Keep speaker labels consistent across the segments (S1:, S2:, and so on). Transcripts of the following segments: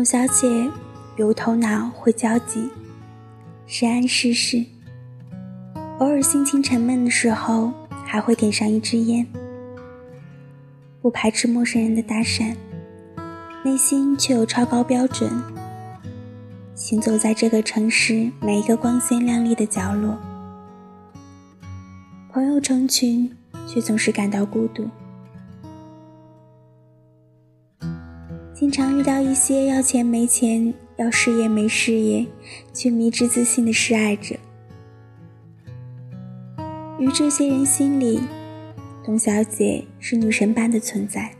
S1: 董小姐有头脑，会交际，深谙世事。偶尔心情沉闷的时候，还会点上一支烟，不排斥陌生人的搭讪，内心却有超高标准。行走在这个城市每一个光鲜亮丽的角落，朋友成群，却总是感到孤独。经常遇到一些要钱没钱、要事业没事业，却迷之自信的示爱者。于这些人心里，董小姐是女神般的存在。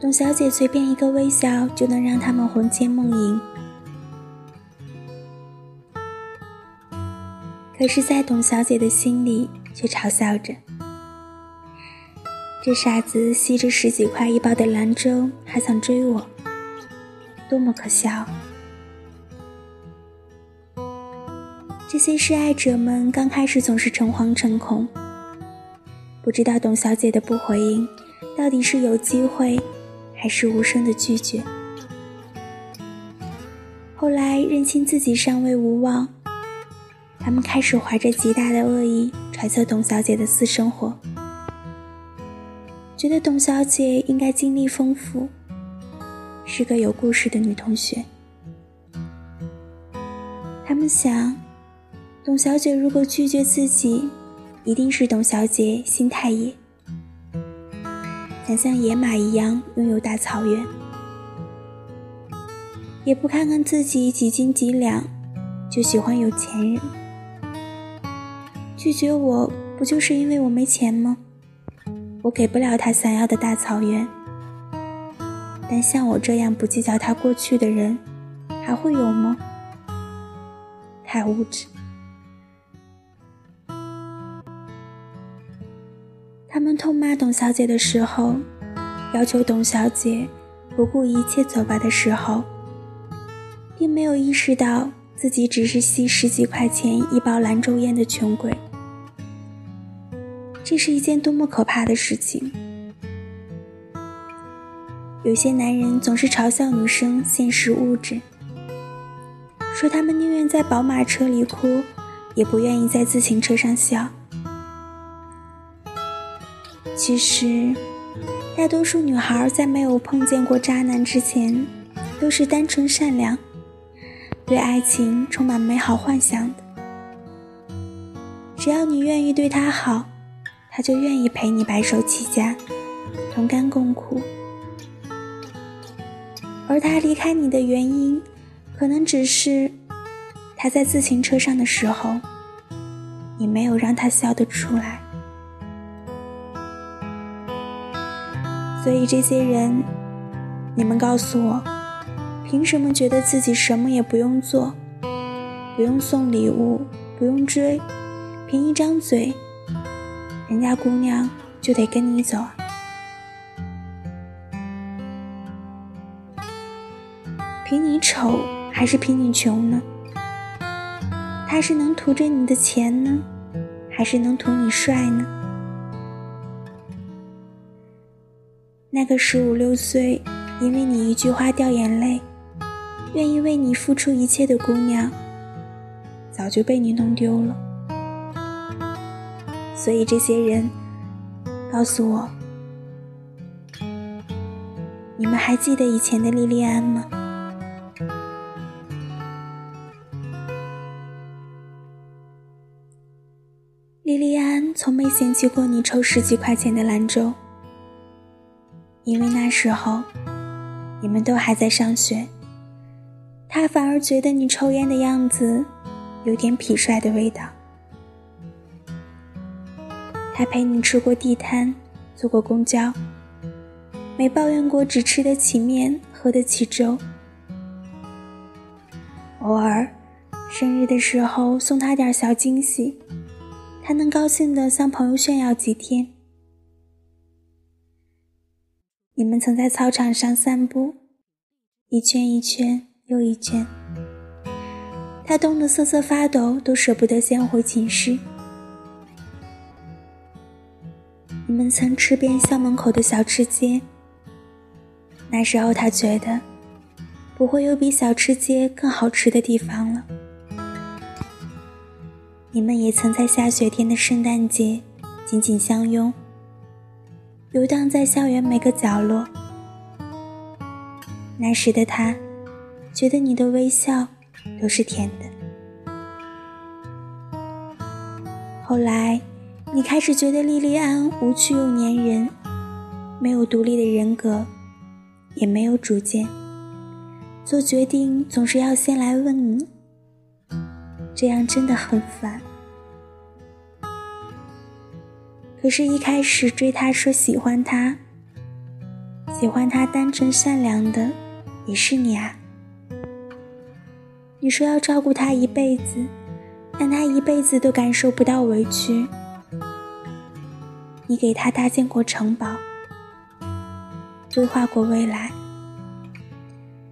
S1: 董小姐随便一个微笑，就能让他们魂牵梦萦。可是，在董小姐的心里，却嘲笑着。这傻子吸着十几块一包的兰州，还想追我，多么可笑！这些示爱者们刚开始总是诚惶诚恐，不知道董小姐的不回应，到底是有机会，还是无声的拒绝。后来认清自己尚未无望，他们开始怀着极大的恶意揣测董小姐的私生活。觉得董小姐应该经历丰富，是个有故事的女同学。他们想，董小姐如果拒绝自己，一定是董小姐心太野，想像野马一样拥有大草原，也不看看自己几斤几两，就喜欢有钱人。拒绝我不就是因为我没钱吗？我给不了他想要的大草原，但像我这样不计较他过去的人，还会有吗？太物质。他们痛骂董小姐的时候，要求董小姐不顾一切走吧的时候，并没有意识到自己只是吸十几块钱一包兰州烟的穷鬼。这是一件多么可怕的事情！有些男人总是嘲笑女生现实物质，说他们宁愿在宝马车里哭，也不愿意在自行车上笑。其实，大多数女孩在没有碰见过渣男之前，都是单纯善良，对爱情充满美好幻想的。只要你愿意对他好。他就愿意陪你白手起家，同甘共苦。而他离开你的原因，可能只是他在自行车上的时候，你没有让他笑得出来。所以这些人，你们告诉我，凭什么觉得自己什么也不用做，不用送礼物，不用追，凭一张嘴？人家姑娘就得跟你走？凭你丑还是凭你穷呢？他是能图着你的钱呢，还是能图你帅呢？那个十五六岁，因为你一句话掉眼泪，愿意为你付出一切的姑娘，早就被你弄丢了。所以这些人告诉我，你们还记得以前的莉莉安吗？莉莉安从没嫌弃过你抽十几块钱的兰州，因为那时候你们都还在上学，她反而觉得你抽烟的样子有点痞帅的味道。还陪你吃过地摊，坐过公交，没抱怨过只吃得起面，喝得起粥。偶尔，生日的时候送他点小惊喜，他能高兴的向朋友炫耀几天。你们曾在操场上散步，一圈一圈又一圈，他冻得瑟瑟发抖，都舍不得先回寝室。你们曾吃遍校门口的小吃街，那时候他觉得，不会有比小吃街更好吃的地方了。你们也曾在下雪天的圣诞节紧紧相拥，游荡在校园每个角落。那时的他，觉得你的微笑都是甜的。后来，你开始觉得莉莉安无趣又粘人，没有独立的人格，也没有主见，做决定总是要先来问你。这样真的很烦。可是，一开始追他说喜欢他，喜欢他单纯善良的，也是你啊。你说要照顾他一辈子，让他一辈子都感受不到委屈。你给他搭建过城堡，规划过未来，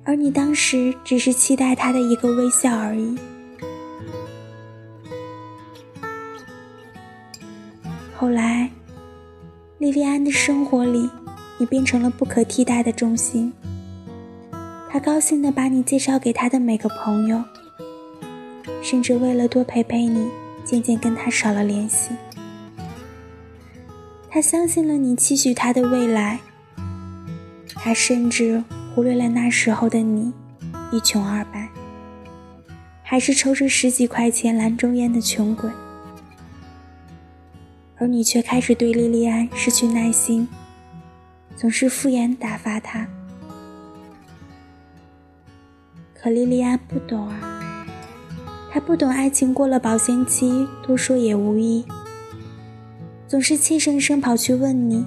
S1: 而你当时只是期待他的一个微笑而已。后来，莉莉安的生活里，你变成了不可替代的中心。他高兴地把你介绍给他的每个朋友，甚至为了多陪陪你，渐渐跟他少了联系。他相信了你期许他的未来，他甚至忽略了那时候的你，一穷二白，还是抽着十几块钱兰州烟的穷鬼。而你却开始对莉莉安失去耐心，总是敷衍打发他。可莉莉安不懂啊，她不懂爱情过了保鲜期，多说也无益，总是气生生跑去问你，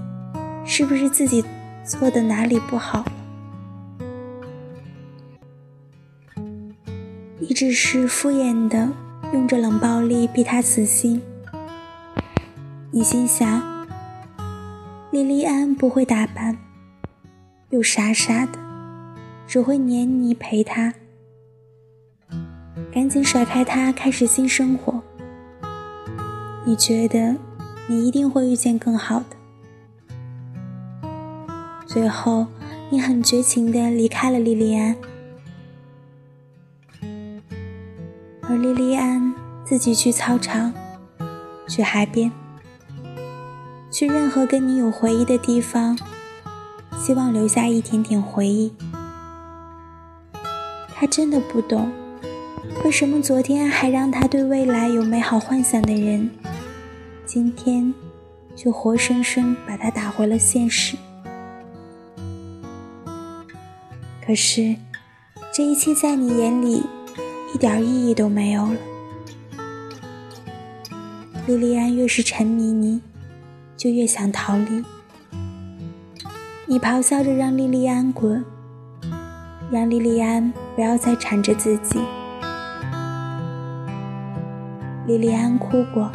S1: 是不是自己做的哪里不好？你只是敷衍的用着冷暴力逼他死心。你心想，莉莉安不会打扮，又傻傻的，只会黏你陪她。赶紧甩开她，开始新生活。你觉得你一定会遇见更好的。最后，你很绝情的离开了莉莉安，而莉莉安自己去操场，去海边。去任何跟你有回忆的地方，希望留下一点点回忆。他真的不懂，为什么昨天还让他对未来有美好幻想的人，今天就活生生把他打回了现实。可是，这一切在你眼里一点意义都没有了。莉莉安越是沉迷你。就越想逃离。你咆哮着让莉莉安滚，让莉莉安不要再缠着自己。莉莉安哭过，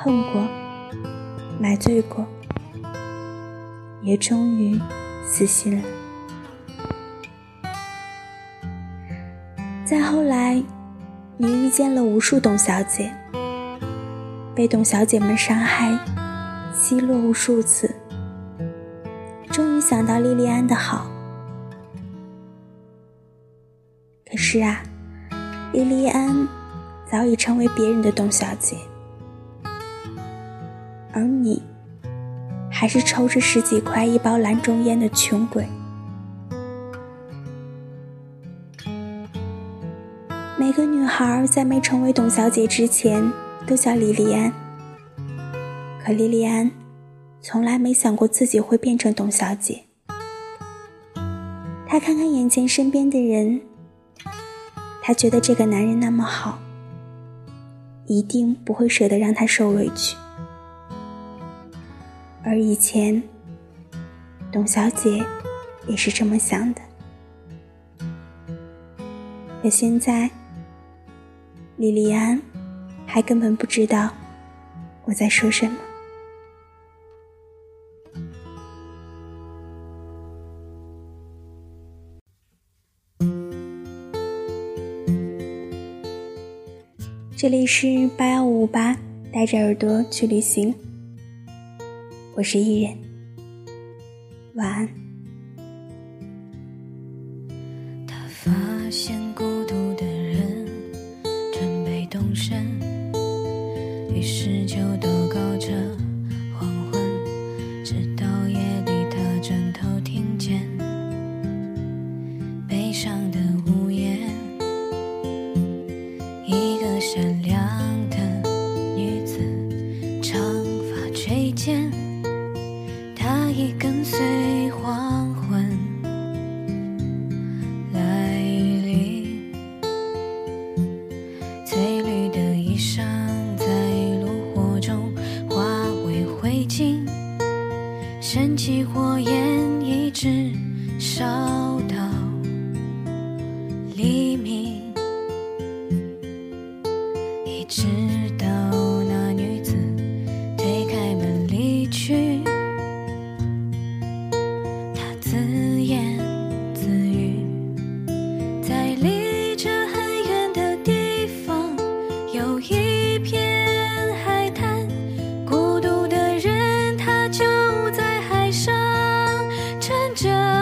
S1: 恨过，买醉过，也终于死心了。再后来，你遇见了无数董小姐。被董小姐们伤害、奚落无数次，终于想到莉莉安的好。可是啊，莉莉安早已成为别人的董小姐，而你还是抽着十几块一包兰中烟的穷鬼。每个女孩在没成为董小姐之前。都叫莉莉安，可莉莉安从来没想过自己会变成董小姐。她看看眼前身边的人，她觉得这个男人那么好，一定不会舍得让他受委屈。而以前，董小姐也是这么想的，可现在，莉莉安。还根本不知道我在说什么。这里是八幺五八，带着耳朵去旅行。我是伊人晚安。
S2: 着